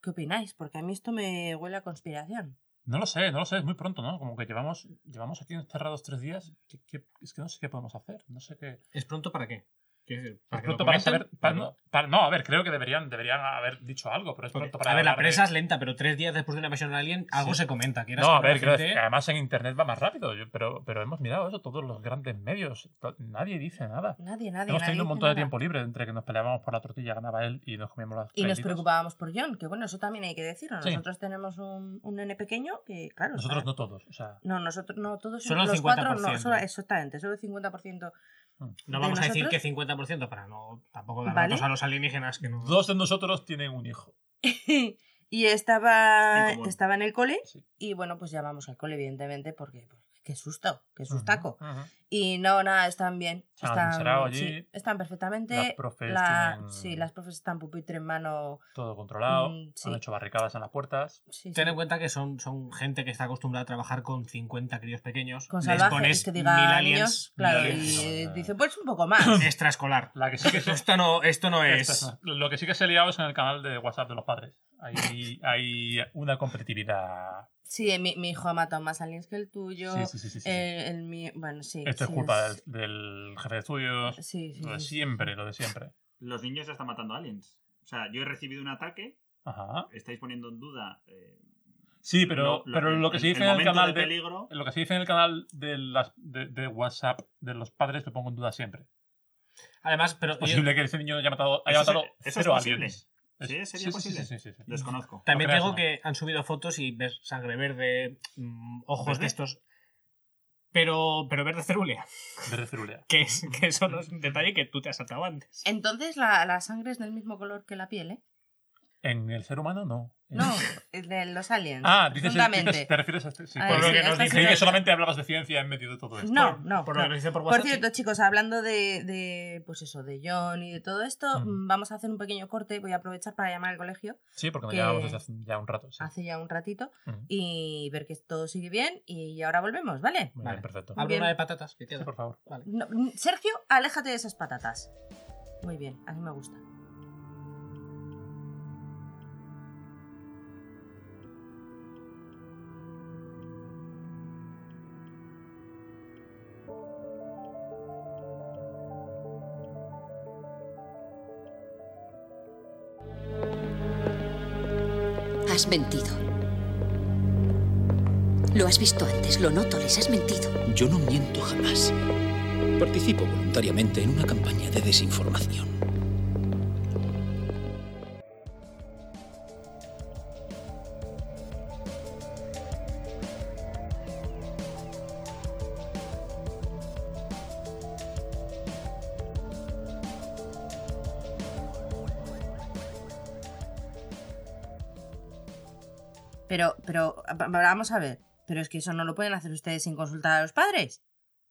¿qué opináis? Porque a mí esto me huele a conspiración. No lo sé, no lo sé, es muy pronto, ¿no? Como que llevamos, llevamos aquí encerrados tres días. ¿Qué- qué- es que no sé qué podemos hacer. No sé qué. ¿Es pronto para qué? Quiero decir, Es ¿para que lo pronto para saber. para- no, para- no, a ver, creo que deberían, deberían haber dicho algo, pero es pronto para. a ver, la de- prensa es lenta, pero tres días después de una invasión alien, algo Sí. se comenta. No, a ver, gente- decir, además en internet va más rápido, yo- pero, pero hemos mirado eso, todos los grandes medios, to- nadie dice nada. Nadie, nadie. Hemos nadie tenido un montón de tiempo libre entre que nos peleábamos por la tortilla, ganaba él y nos comíamos las Y nos preocupábamos por John, que bueno, eso también hay que decirlo. Sí. Nosotros tenemos un, un nene pequeño que, claro. Nosotros está- no todos, o sea, No, nosotros no, todos Solo el los cuatro, no, 50%. solo, exactamente, solo el 50%. No de vamos a decir que 50% para no tampoco dar Vale. datos a los alienígenas que no. dos de nosotros tienen un hijo. (laughs) y estaba, En estaba en el cole Sí. y bueno, pues llamamos al cole, evidentemente, porque pues, qué susto, qué sustaco. Ujú. Y no, nada, están bien. Han Están, allí. sí, están perfectamente. Las profes La- tienen Sí, las profes están pupitre en mano. todo controlado, Mm, sí. han hecho barricadas en las puertas. Sí, Ten sí. en cuenta que son, son gente que está acostumbrada a trabajar con 50 críos pequeños. Con Les salvajes, pones que mil diga aliens, niños. Claro, mil y aliens. eh, No, dice, pues un poco más. (clears throat) Extraescolar. La que sí que (laughs) se, Esto no, esto no Esto es. es- Lo que sí que se ha liado es en el canal de WhatsApp de los padres. Hay, hay una competitividad. Sí, mi, mi hijo ha matado más aliens que el tuyo. Sí, sí, sí. sí, sí. El, el mío- bueno, sí. Esto es culpa del, del jefe de estudios. Sí, sí, Lo de sí, sí. siempre, lo de siempre. Los niños ya están matando aliens. O sea, yo he recibido un ataque, Ajá. estáis poniendo en duda. eh, Sí, pero pero lo, que se dice en el canal de lo que se dice en el canal de, las, de, de WhatsApp de los padres lo pongo en duda siempre. Además, pero Es posible que ese niño haya matado, haya Eso matado eso es cero posible. aliens. Es- Sí, sería posible. Sí, sí, sí, sí. Desconozco. también No creas, tengo no. que han subido fotos y ves sangre verde, mm, ojos ¿Verde? de estos. Pero, pero verde cerúlea. Verde cerulea. (laughs) Que, es, que eso no es un detalle que tú te has saltado antes. Entonces la, la sangre es del mismo color que la piel, ¿eh? En el ser humano, no. No, de los aliens. Ah, dices, dices- te refieres a este. Sí, A por ver, lo sí, que nos hasta dice que solamente hablabas de ciencia en medio de todo esto. No, Por- no. Por lo no. que nos dice por cierto, chicos, hablando de, de, pues eso, de John y de todo esto, mm, vamos a hacer un pequeño corte. Voy a aprovechar para llamar al colegio Sí, porque nos llevamos desde hace ya un rato. sí. hace ya un ratito y ver que todo sigue bien y ahora volvemos, ¿vale? Muy Vale. bien, perfecto. Hablo una de patatas. que por favor. Vale. No, mm, Sergio, aléjate de esas patatas. Muy bien, a mí me gusta. Has mentido. Lo has visto antes, lo noto, les has mentido. Yo no miento jamás. Participo voluntariamente en una campaña de desinformación. Vamos a ver. Pero es que eso no lo pueden hacer ustedes sin consultar a los padres.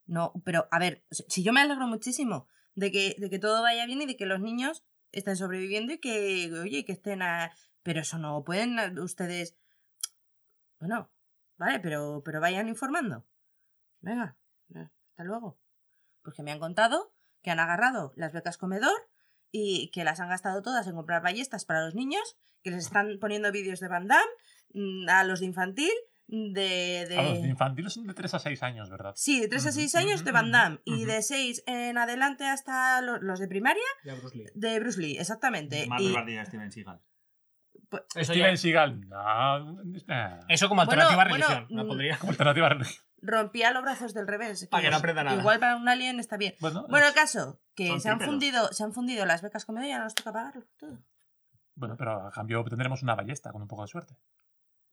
No, pero, a ver, si yo me alegro muchísimo de que, de que todo vaya bien y de que los niños estén sobreviviendo y que, oye, que estén a... Pero eso no pueden ustedes... Bueno, vale, pero, pero vayan informando. Venga, hasta luego. Porque me han contado que han agarrado las becas comedor y que las han gastado todas en comprar ballestas para los niños, que les están poniendo vídeos de Van Damme, mm, a los de infantil, de... de... A los de infantiles son de 3 a 6 años, ¿verdad? Sí, de 3 a Ujú, 6 años de Van Damme y de 6 en adelante hasta lo- los de primaria Ya, Bruce Lee. de Bruce Lee, exactamente. Más Y- repartida Steven Seagal. Eso, Steven ya- Seagal, no. nah. eso como Bueno, alternativa a bueno, religión. la mm, pondría. Como alternativa religión. rompía los brazos del revés. Pa' que no aprenda nada. Igual para un alien está bien. Bueno, Bueno, el caso, que se han, fundido, se han fundido las becas comedor y ya no nos toca pagarlo todo. bueno, pero a cambio tendremos una ballesta con un poco de suerte.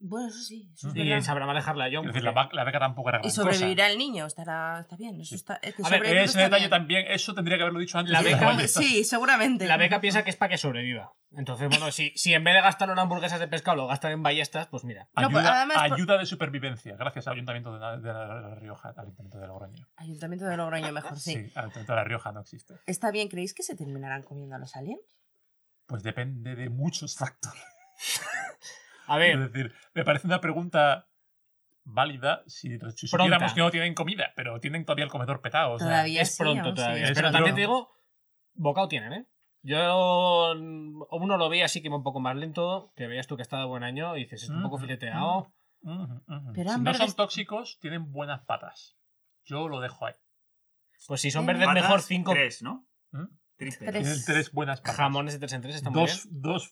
Bueno, eso sí, eso es Y sabrá manejarla John. Es decir, la, porque- va- la beca tampoco era Y gran sobrevivirá el niño, estará, está bien. Eso está, es que A ver, Ese está detalle bien. también, eso tendría que haberlo dicho antes. La beca-. Sí, seguramente. La beca piensa que es para que sobreviva. Entonces, bueno, si, si en vez de gastarlo en hamburguesas de pescado lo gastan en ballestas, pues mira. No, Ayuda, pues, además, por- ayuda de supervivencia, gracias al Ayuntamiento de, la- de la, La Rioja, al Ayuntamiento de Logroño. Ayuntamiento de Logroño mejor, sí. Sí, al Ayuntamiento de La Rioja no existe. ¿Está bien? ¿Creéis que se terminarán comiendo a los aliens? Pues depende de muchos factores. (laughs) A Es ver, decir, me parece una pregunta válida si, supiéramos que no tienen comida, pero tienen todavía el comedor petado. o sea, Todavía es sí, pronto sí. todavía. Es Pero también te digo, bocado tienen, ¿eh? Yo mm, uno lo veía así que iba un poco más lento, que veías tú que estaba buen año y dices, es un poco fileteado. Pero si no son tóxicos, tienen buenas patas. Yo lo dejo ahí. Pues si son verdes, Patas, mejor cinco Tres, ¿no? ¿Mm? Tres. Tienen tres buenas patas. jamones de tres en tres, están muy bien. dos,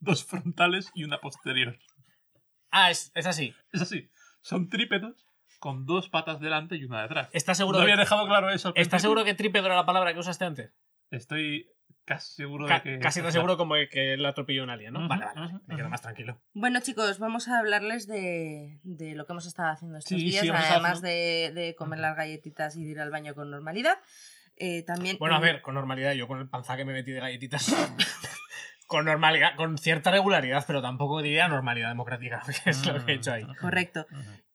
dos, frontales y una posterior. Ah, es, es así. Es así. Son trípedos con dos patas delante y una detrás. ¿Estás No seguro, había de, dejado claro eso. al ¿estás seguro que trípedo era la palabra que usaste antes? Estoy casi seguro Ca- de que. casi tan seguro como que la atropelló un alien, ¿no? Ujú, Vale, vale, vale, ujú, me quedo más tranquilo. Bueno, chicos, vamos a hablarles de, de lo que hemos estado haciendo estos Sí, días, sí, además de, de comer las galletitas y de ir al baño con normalidad. Eh, también Bueno, a ver, con normalidad, yo con el panza que me metí de galletitas. (laughs) con normalidad, con cierta regularidad, pero tampoco diría normalidad democrática, (laughs) que es lo que he hecho ahí. Correcto.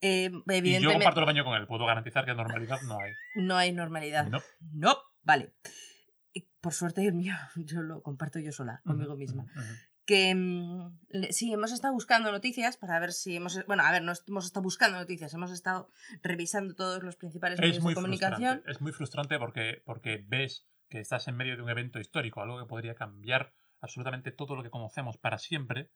Eh, Y yo evidentemente comparto el baño con él. Puedo garantizar que normalidad no hay. no hay normalidad. No. No, vale. Por suerte el mío, (laughs) yo lo comparto yo sola, conmigo misma. que mm, sí, hemos estado buscando noticias para ver si hemos... Bueno, a ver, no hemos estado buscando noticias, hemos estado revisando todos los principales medios Es muy de comunicación. frustrante. Es muy frustrante porque, porque ves que estás en medio de un evento histórico, algo que podría cambiar absolutamente todo lo que conocemos para siempre.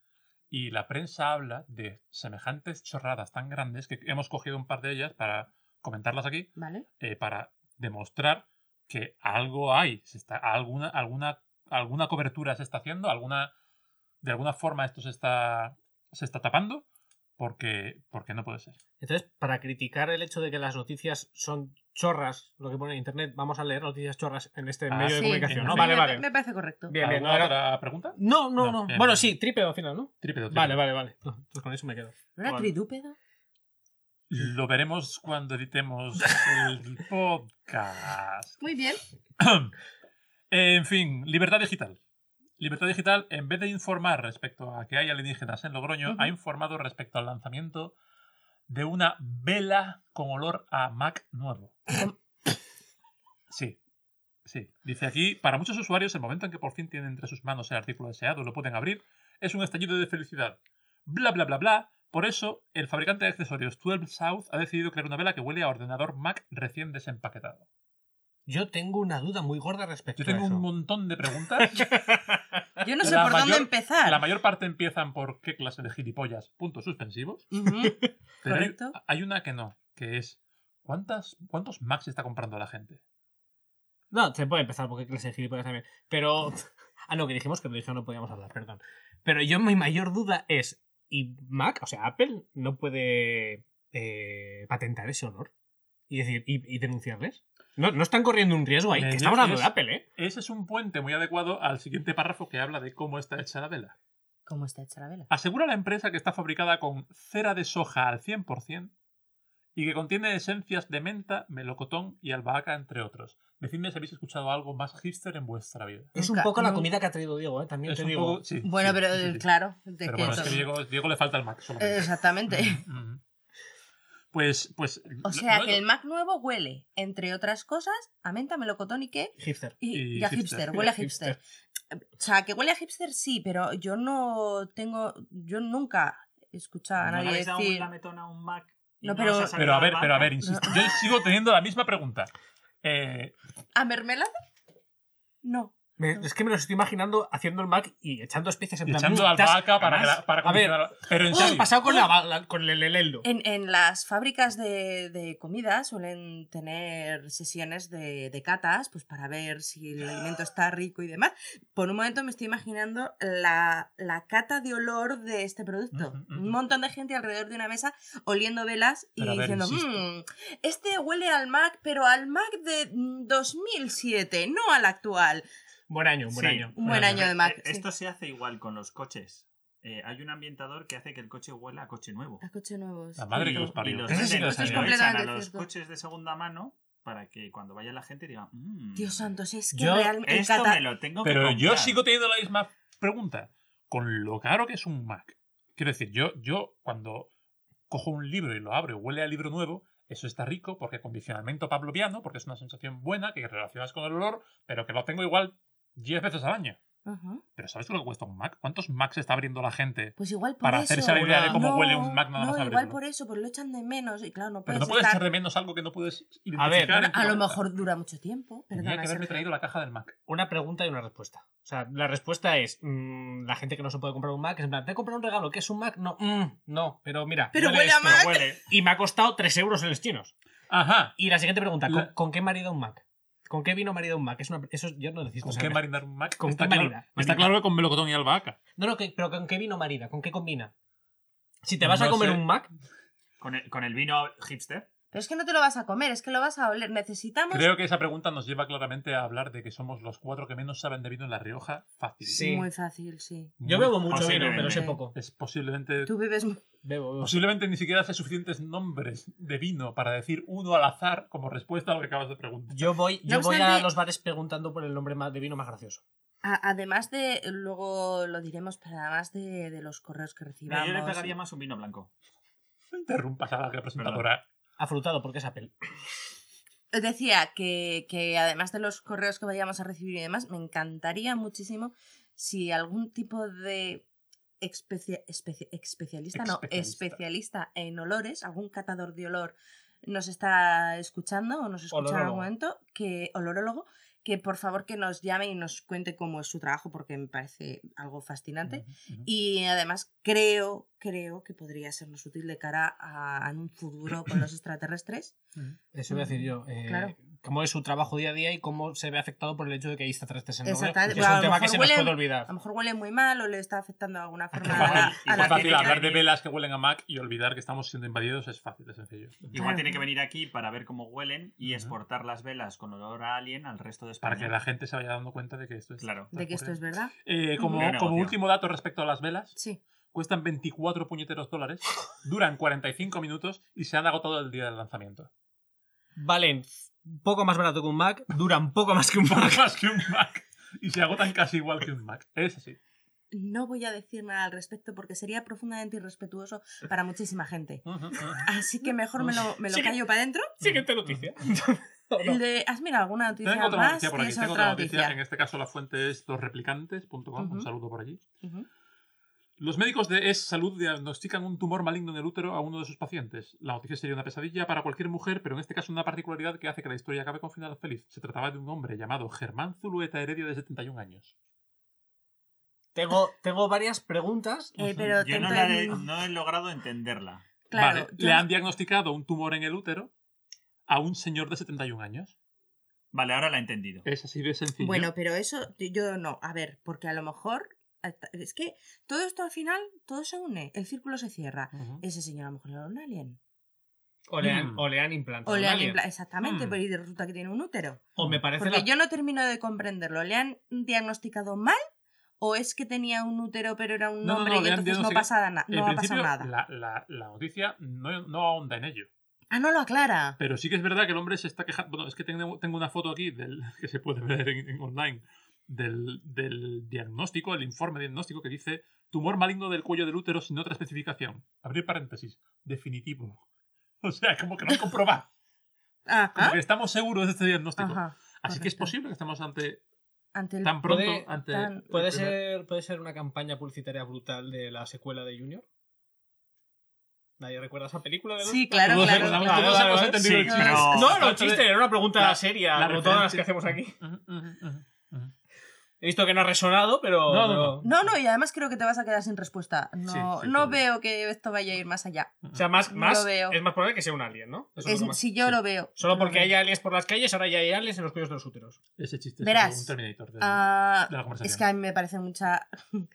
Y la prensa habla de semejantes chorradas tan grandes que hemos cogido un par de ellas para comentarlas aquí, ¿Vale? eh, para demostrar que algo hay, se está, alguna, alguna, alguna cobertura se está haciendo, alguna, de alguna forma esto se está, se está tapando, porque, porque no puede ser. Entonces, para criticar el hecho de que las noticias son chorras, lo que pone en internet, vamos a leer noticias chorras en este Ah, medio de comunicación, ¿no? sí, Vale, me, vale. me parece correcto. Bien, bien. ¿Alguna No, era- otra pregunta? no, no. No, no. bien, Bueno, bien. sí, trípedo al final, ¿no? Trípedo, Vale, trípedo. vale, vale. No, Entonces con eso me quedo. ¿No era tridúpedo? Lo veremos cuando editemos el (laughs) podcast. Muy bien. (coughs) en fin, libertad digital. Libertad digital, en vez de informar respecto a que hay alienígenas en Logroño, Ujú. ha informado respecto al lanzamiento de una vela con olor a Mac nuevo. Sí, sí. Dice aquí, para muchos usuarios, el momento en que por fin tienen entre sus manos el artículo deseado y lo pueden abrir, es un estallido de felicidad. Bla, bla, bla, bla. Por eso, el fabricante de accesorios 12 South ha decidido crear una vela que huele a ordenador Mac recién desempaquetado. Yo tengo una duda muy gorda respecto Yo tengo a un montón de preguntas. (laughs) Yo no sé La por dónde empezar. La mayor parte empiezan por qué clase de gilipollas, puntos suspensivos. Pero Correcto. hay una que no, que es ¿cuántas, ¿cuántos Macs está comprando la gente? No, se puede empezar porque clase de gilipollas también. Pero. (laughs) Ah, no, que dijimos que de eso no podíamos hablar, perdón. Pero yo, mi mayor duda es: ¿y Mac, o sea, Apple, no puede eh, patentar ese honor? Y decir, y, y denunciarles? No, no están corriendo un riesgo ahí. Que estamos hablando es- de Apple, ¿eh? Ese es un puente muy adecuado al siguiente párrafo que habla de cómo está hecha la vela. ¿Cómo está hecha la vela? Asegura la empresa que está fabricada con cera de soja al 100% y que contiene esencias de menta, melocotón y albahaca, entre otros. Decidme si habéis escuchado algo más hipster en vuestra vida. Es un poco la comida que ha traído Diego, ¿eh? También Es te un digo. poco- sí, Bueno, sí, pero sí, sí. claro, de Pero que bueno, es que Diego, Diego le falta el Mac solamente. Exactamente. Ujú. Pues, pues. O sea no- que el Mac nuevo huele, entre otras cosas, a menta, melocotón y qué. Hipster. Y, Y y a hipster. hipster, huele a (laughs) Hipster. hipster. O sea, que huele a hipster sí, pero yo no tengo. Yo nunca he escuchado a ¿No nadie dado un decir. lametón a un Mac? y No, pero- a ver, pero a ver, insisto. Yo sigo teniendo la misma pregunta. Eh, ¿A mermelada? No. Me- es que me lo estoy imaginando haciendo el Mac y echando especias en y plan. echando "Mm, albahaca para, la- para a ver, Pero en serio. pasado con, la, la- con el Eleldo. En, en las fábricas de, de comida suelen tener sesiones de, de catas, pues para ver si el alimento está rico y demás. Por un momento me estoy imaginando la, la cata de olor de este producto. Un montón de gente alrededor de una mesa oliendo velas y Pero a ver, diciendo. "Mm, este huele al Mac, pero al Mac de mm, 2007, no al actual. Buen año, buen Sí. año. Un buen año de Mac. Eh, sí. Esto se hace igual con los coches. Eh, hay un ambientador que hace que el coche huela a coche nuevo. A coche nuevos. La madre y, que los parió. y los sí venden, lo y sabía. lo echan a completamente los cierto. coches de segunda mano para que cuando vaya la gente diga "Mm, Dios santo, si es que Yo- realmente esto cata- me lo tengo que Pero yo comprar". sigo teniendo la misma pregunta. Con lo caro que es un Mac. Quiero decir, yo, yo cuando cojo un libro y lo abro y huele a libro nuevo, eso está rico porque condicionamiento pavloviano, porque es una sensación buena que relacionas con el olor, pero que lo tengo igual 10 veces al año. Pero ¿sabes lo que cuesta un Mac? ¿Cuántos Macs está abriendo la gente? Pues igual por Para eso. hacerse la idea de cómo No, huele un Mac nada no, más igual abrirlo. por eso, pues lo echan de menos y claro, no Pero puedes no puedes estar- echar de menos algo que no puedes A ver, identificar. en tu A lo cabeza. mejor dura mucho tiempo. Perdona, que haberme traído la caja del Mac. Una pregunta y una respuesta. O sea, la respuesta es: mm, la gente que no se puede comprar un Mac es en plan, ¿te he comprado un regalo? ¿Qué es un Mac? No, mm, no, pero mira. Pero huele a esto. Mac. Huele. Y me ha costado 3 euros en los chinos. Ajá. Y la siguiente pregunta: ¿con, La- con qué marida un Mac? ¿Con qué vino marida un Mac? Es una, eso yo no necesito ¿Con qué saber. marinar un Mac? ¿Con está qué claro, marina? Está claro que con melocotón y albahaca. No, no, que- pero ¿con qué vino marida? ¿Con qué combina? Si te vas a comer sé. un Mac, Con el, con el vino hipster. Pero es que no te lo vas a comer, es que lo vas a oler. Necesitamos. Creo que esa pregunta nos lleva claramente a hablar de que somos los cuatro que menos saben de vino en La Rioja. Fácil. Sí. Muy fácil, sí. Muy yo bebo mucho vino, pero sé poco. Es posiblemente. Tú mu- Bebo, bebo. Posiblemente ni siquiera hace suficientes nombres de vino para decir uno al azar como respuesta a lo que acabas de preguntar. Yo voy, yo No voy a los bares preguntando por el nombre de vino más gracioso. a- además de. Luego lo diremos, pero además de, de los correos que Mira, recibamos. yo le pegaría más un vino blanco. No (laughs) interrumpas a la presentadora. Afrutado, porque es Apple. Decía que, que además de los correos que vayamos a recibir y demás, me encantaría muchísimo si algún tipo de especia- especi- especialista, no, Especialista. especialista en olores, algún catador de olor nos está escuchando o nos escucha en algún momento, que olorólogo, que por favor que nos llame y nos cuente cómo es su trabajo porque me parece algo fascinante. Y además creo, creo que podría sernos útil de cara a, a un futuro con los (coughs) extraterrestres. Eso voy a decir yo. eh, Claro. Cómo es su trabajo día a día y cómo se ve afectado por el hecho de que hay extraterrestres en el es A un lo tema que mejor se nos huele- puede A olvidar. lo mejor huele muy mal o le está afectando de alguna (laughs) forma a la, a Es la fácil hablar de velas que huelen a Mac y olvidar que estamos siendo invadidos. Es fácil, es sencillo. Igual Claro. tiene que venir aquí para ver cómo huelen y exportar las velas con olor a alien al resto de España. Para que la gente se vaya dando cuenta de que esto es. Claro. de que esto es verdad. Eh, como, último dato respecto a las velas, Sí. cuestan 24 puñeteros dólares, (laughs) duran 45 minutos y se han agotado el día del lanzamiento. Valen poco más barato que un Mac, duran poco más que un (laughs) Poco Mac. más que un Mac. Y se agotan casi igual que un Mac. Es así. No voy a decir nada al respecto porque sería profundamente irrespetuoso para muchísima gente. Así que mejor me lo, me lo Sí que- callo para adentro. Siguiente noticia. (laughs) ¿O no? El de, ¿Has mirado alguna noticia Tengo otra más? noticia por aquí. Es Tengo otra otra noticia. noticia. En este caso la fuente es losreplicantes.com. Un Ujú. saludo por allí. Los médicos de Es Salud diagnostican un tumor maligno en el útero a uno de sus pacientes. La noticia sería una pesadilla para cualquier mujer, pero en este caso una particularidad que hace que la historia acabe con final feliz. Se trataba de un hombre llamado Germán Zulueta Heredia de 71 años. Tengo, tengo varias preguntas. Eh, pero Yo no, la he, ten- no he logrado entenderla. Claro, vale, yo le han diagnosticado un tumor en el útero a un señor de 71 años. Vale, ahora la he entendido. Es así de sencillo. Bueno, pero eso yo no. A ver, porque a lo mejor. Es que todo esto al final, todo se une. El círculo se cierra. Ese señor a lo mejor era un alien. O le han, Mm. o le han implantado. O le un han alien. impla- Exactamente, Mm. pero y resulta que tiene un útero. O me parece Porque la- yo no termino de comprenderlo. ¿Le han diagnosticado mal? ¿O es que tenía un útero pero era un No, hombre no, y entonces no, pasa na- no ha pasado nada? La, la- la noticia no, no ahonda en ello. Ah, no lo aclara. Pero sí que es verdad que el hombre se está quejando. Bueno, es que tengo, tengo una foto aquí del, (laughs) que se puede ver en, en online del, del diagnóstico, el informe diagnóstico que dice tumor maligno del cuello del útero sin otra especificación. Abrir paréntesis. Definitivo. (laughs) O sea, como que no hay comprobado. (laughs) Como Ajá. que estamos seguros de este diagnóstico. Ajá. Así que es posible que estamos ante Ante el tan pronto Puede- ante tan- ¿Puede primer- ser, ¿Puede ser una campaña publicitaria brutal de la secuela de Junior? ¿Nadie recuerda esa película? De Sí, claro, Todos claro. todos hemos vale. entendido Sí, el chiste. pero- No, no, chiste, era una pregunta la- seria, la como todas las que hacemos aquí. Ujú, ujú, ujú, ujú. He visto que no ha resonado, pero. No, no, No, no, y además creo que te vas a quedar sin respuesta. No, Sí, sí, no sí. veo que esto vaya a ir más allá. O sea, más, más lo veo. es más probable que sea un alien, ¿no? Eso es Es- lo más- si yo sí. lo veo. Solo lo porque veo. hay aliens por las calles, ahora ya hay aliens en los cuellos de los úteros. Ese chiste Verás, es un Terminator. Ah, de la conversación. es que a mí me parece mucha. (laughs)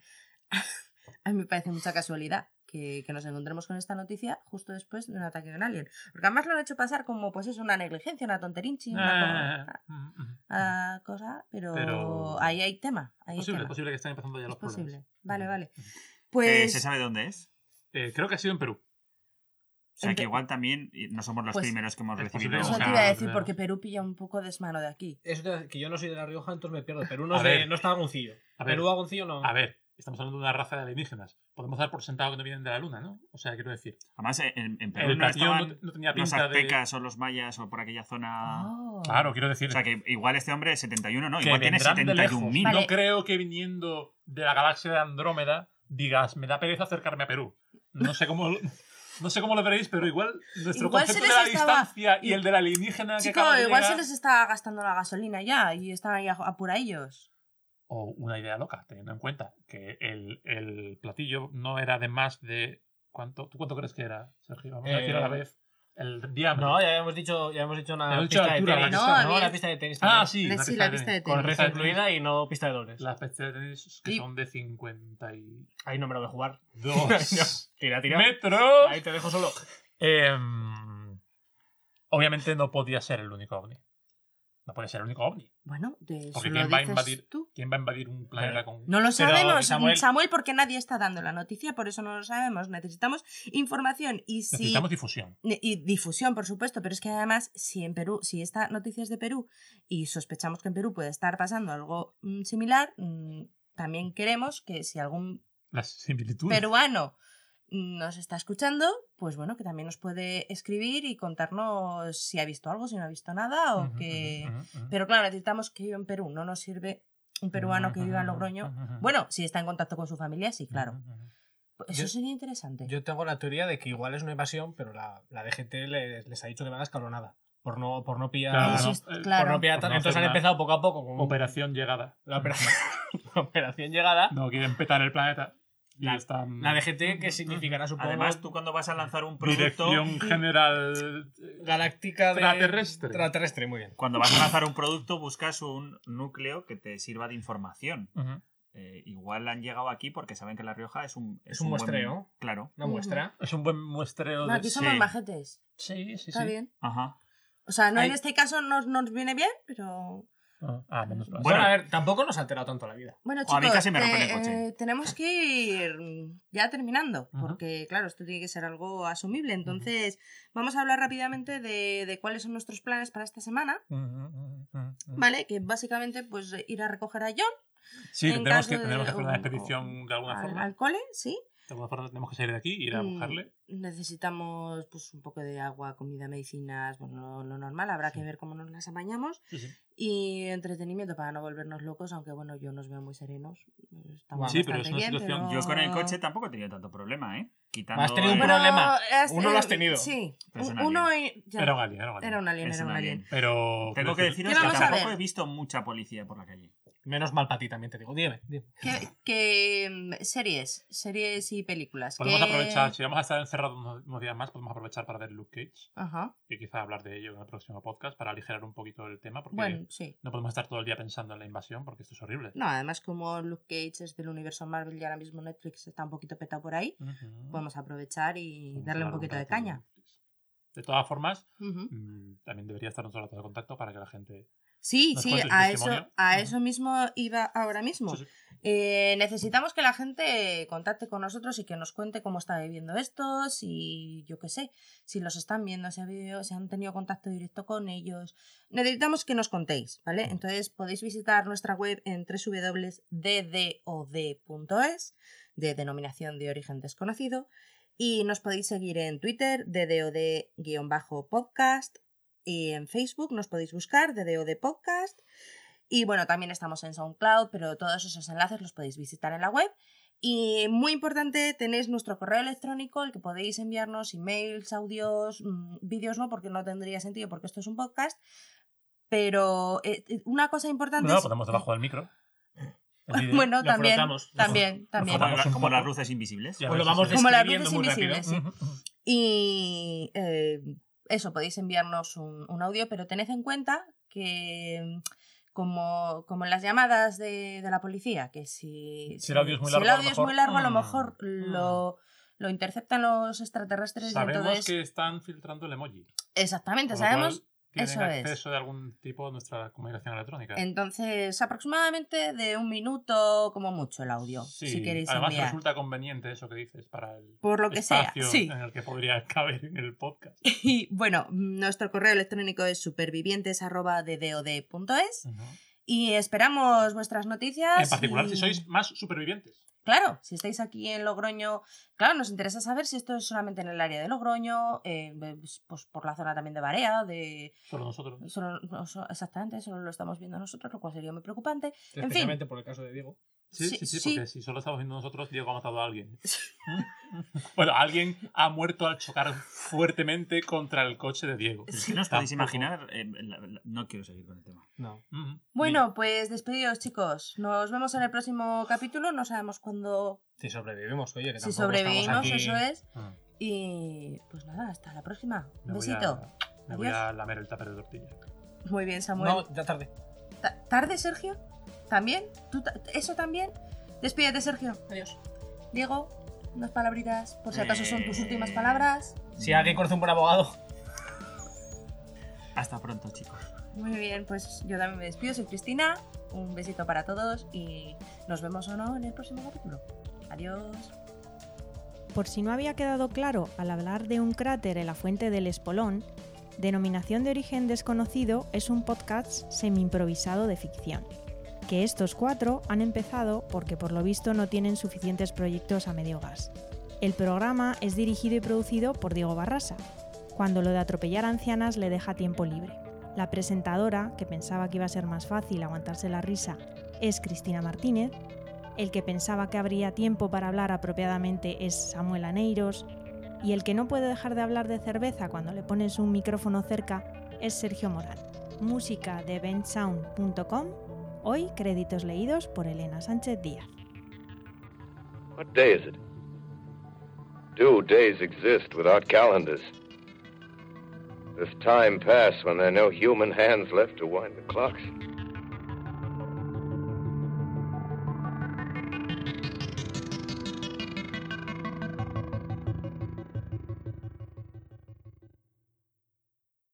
a mí me parece mucha casualidad que, que nos encontremos con esta noticia justo después de un ataque de un alien. Porque además lo han hecho pasar como, pues es una negligencia, una tonterinchi, una, Ah, co- ujú, ujú. una cosa, pero, Pero- ahí hay tema. Ahí hay posible, tema. posible que estén empezando ya Es los problemas. posible. Vale, vale. Eh, Pues. ¿Se sabe dónde es? Eh, creo que ha sido en Perú. O sea, que igual también no somos los Pues, primeros que hemos es recibido. Eso te iba a decir porque Perú pilla un poco desmano de aquí. Eso te- que yo no soy de La Rioja, entonces me pierdo. Perú no, es de- no está Agoncillo. A ver. Perú Agoncillo no. A ver, estamos hablando de una raza de alienígenas. Podemos dar por sentado que no vienen de la luna, ¿no? O sea, quiero decir, Además, en, en Perú el no platillo no, estaban no tenía los pinta de. aztecas o los mayas o por aquella zona. Oh. Claro, quiero decir. O sea, que igual este hombre es 71, ¿no? que Igual tiene vendrán de lejos. 71.000. Vale. No creo que viniendo de la galaxia de Andrómeda digas, me da pereza acercarme a Perú. No sé cómo. (laughs) No sé cómo lo veréis, pero igual nuestro Igual concepto de la estaba- distancia y el de la alienígena que Chico, acaba de igual llegar- se les está gastando la gasolina ya y están ahí a- apuradillos. O una idea loca, teniendo en cuenta que el, el platillo no era de más de. ¿Cuánto, ¿Tú cuánto crees que era, Sergio? Vamos a decir a la Eh, vez. El diámetro. No, ya hemos dicho, ya hemos dicho una pista de tenis. la No, no, No, la pista de tenis ah, sí. La- sí, la pista de Con tenis. red incluida y no pista de dobles. Las pistas de tenis que Y- son de 52 Ahí no me lo voy a jugar. (laughs) Tira, tira. metros. Ahí te dejo solo. Em, obviamente no podía ser el único ovni. No puede ser el único ovni. Bueno, de eso Porque lo ¿quién va a dices invadir? tú. ¿Quién va a invadir un planeta con.? No lo sabemos, Samuel- Samuel... porque nadie está dando la noticia, por eso no lo sabemos. Necesitamos información y si Necesitamos difusión. y difusión, por supuesto, pero es que además, si en Perú, si esta noticia es de Perú y sospechamos que en Perú puede estar pasando algo mm, similar, mm, también queremos que si algún Las similitudes. peruano nos está escuchando, pues bueno, que también nos puede escribir y contarnos si ha visto algo, si no ha visto nada o que... Pero claro, necesitamos que viva en Perú, no nos sirve un peruano que viva en Logroño. Bueno, si está en contacto con su familia, sí, claro. Pues Eso Yo- sería interesante. Yo tengo la teoría de que igual es una invasión, pero la, la DGT les, les ha dicho que van a escalonada. Por no, por no pillar. Claro, no, es- eh, claro. Por no pillar Por no tanto. Entonces han empezado poco a poco con Operación llegada. la operación, (laughs) la operación llegada. No quieren petar el planeta. La- están. La DGT, que significará, supongo, Además, tú cuando vas a lanzar un producto, Dirección General. galáctica de... Extraterrestre. Extraterrestre, muy bien. cuando vas a lanzar un producto, buscas un núcleo que te sirva de información. Eh, igual han llegado aquí porque saben que La Rioja es un, Es un muestreo. claro. Una muestra. Es un buen muestreo No, de. aquí somos sí. majetes. Sí, sí, Está sí. bien. Ajá. O sea, no Hay- en este caso nos, nos viene bien, pero. Ah, menos mal. Bueno, a ver, tampoco nos ha alterado tanto la vida. Bueno, O a chicos, mí casi me rompen el coche. eh, tenemos que ir ya terminando, porque claro, esto tiene que ser algo asumible. Entonces, vamos a hablar rápidamente de, de cuáles son nuestros planes para esta semana. ¿vale? Que básicamente, pues, ir a recoger a John Sí, En tenemos que, de- tenemos que hacer una expedición de alguna al, forma. al cole, ¿sí? De alguna forma tenemos que salir de aquí y ir a Mm, buscarle. Necesitamos pues un poco de agua, comida, medicinas, bueno, lo, lo normal, habrá Sí. que ver cómo nos las apañamos. Sí, sí. Y entretenimiento para no volvernos locos, aunque bueno, yo nos veo muy serenos. Estamos Sí, pero es una bien, situación- pero- Yo con el coche tampoco he tenido tanto problema, ¿eh? Quitando Has tenido un el- problema. has- Uno lo has tenido. Sí, Pero es un uno ya. Era un alien, era un alien. Era un alien, era un alien. Pero. Tengo que decir- deciros ¿Qué que tampoco he visto mucha policía por la calle. Menos mal para ti también te digo. Dime, dime. ¿Qué, qué, mm, series? Series y películas. Podemos ¿Qué- aprovechar, si vamos a estar encerrados unos, unos días más, podemos aprovechar para ver Luke Cage Ajá. y quizá hablar de ello en el próximo podcast para aligerar un poquito el tema, porque Bueno, sí. no podemos estar todo el día pensando en la invasión, porque esto es horrible. No, además como Luke Cage es del universo Marvel y ahora mismo Netflix está un poquito petado por ahí, podemos aprovechar y Podemos darle un poquito de caña. De todas formas, mm, también debería estar nuestro dato de contacto para que la gente. Sí, ¿Nos sí, a eso, a mismo iba ahora mismo. Sí, sí. Eh, necesitamos que la gente contacte con nosotros y que nos cuente cómo está viviendo esto, si yo qué sé, si los están viendo, si, ha habido- si han tenido contacto directo con ellos. Necesitamos que nos contéis, ¿vale? Entonces podéis visitar nuestra web en www.ddod.es, de denominación de origen desconocido, y nos podéis seguir en Twitter, ddod-podcast, y en Facebook nos podéis buscar, ddod podcast. Y bueno, también estamos en SoundCloud, pero todos esos enlaces los podéis visitar en la web. Y muy importante, tenéis nuestro correo electrónico, el que podéis enviarnos emails, audios, mm, vídeos no, porque no tendría sentido, porque esto es un podcast. Pero eh, eh, una cosa importante No, es... ponemos debajo del micro. (laughs) Bueno, también, también, también. Como, las luces invisibles. Ya Pues lo vamos. Como las luces invisibles, sí. Y eh, eso, podéis enviarnos un, un audio, pero tened en cuenta que mm, como, como en las llamadas de, de la policía, que si, Si el audio es muy si el largo, a lo audio es mejor- muy largo, a lo Mm, lo, lo interceptan los extraterrestres y Sabemos entonces... que están filtrando el emoji. Exactamente, con sabemos... tienen eso es. acceso de algún tipo a nuestra comunicación electrónica. Entonces, aproximadamente de un minuto como mucho el audio, Sí, si queréis además enviar. resulta conveniente eso que dices para el Por lo que sea, espacio sí. en el que podría (laughs) caber en el podcast. (laughs) Y bueno, nuestro correo electrónico es supervivientes.ddod.es Ujú. Y esperamos vuestras noticias. En particular, y- si sois más supervivientes. Claro, si estáis aquí en Logroño, claro, nos interesa saber si esto es solamente en el área de Logroño, eh, pues por la zona también de Barea, de... Solo nosotros. solo- no, so- exactamente, solo lo estamos viendo nosotros, lo cual sería muy preocupante. En fin. Especialmente por el caso de Diego. Sí, Sí, sí, sí, sí. porque si solo estamos viendo nosotros, Diego ha matado a alguien. (laughs) (laughs) bueno, alguien ha muerto al chocar fuertemente contra el coche de Diego. Es que no os podéis imaginar. eh, la- la- no quiero seguir con el tema. No. Ujú. Bueno, pues despedidos chicos, nos vemos en el próximo capítulo, no sabemos cuándo, Si sobrevivimos, oye, que si tampoco estamos sobrevivimos, aquí- eso es. Ah, Y pues nada, hasta la próxima. me Un besito. Me voy Adiós. a lamer el tupper de tortilla. Muy bien, Samuel. No, ya tarde. Ta- ¿Tarde, Sergio? ¿También? ¿Tú ta- ¿Eso también? Despídete, Sergio. Adiós. Diego, unas palabritas, por si acaso son tus Eh. últimas palabras. Si alguien conoce un buen abogado. Hasta pronto, chicos. Muy bien, pues yo también me despido, soy Cristina. Un besito para todos y nos vemos o no en el próximo capítulo. Adiós. Por si no había quedado claro al hablar de un cráter en la fuente del Espolón, Denominación de Origen Desconocido es un podcast semi-improvisado de ficción, que estos cuatro han empezado porque por lo visto no tienen suficientes proyectos a medio gas. El programa es dirigido y producido por Diego Barrasa, cuando lo de atropellar ancianas le deja tiempo libre. La presentadora, que pensaba que iba a ser más fácil aguantarse la risa, es Cristina Martínez, el que pensaba que habría tiempo para hablar apropiadamente es Samuel Aneiros, y el que no puede dejar de hablar de cerveza cuando le pones un micrófono cerca es Sergio Morán. Música de bensound.com, hoy créditos leídos por Elena Sánchez Díaz. What day is it? Do days exist without calendars? Does time pass when there are no human hands left to wind the clocks?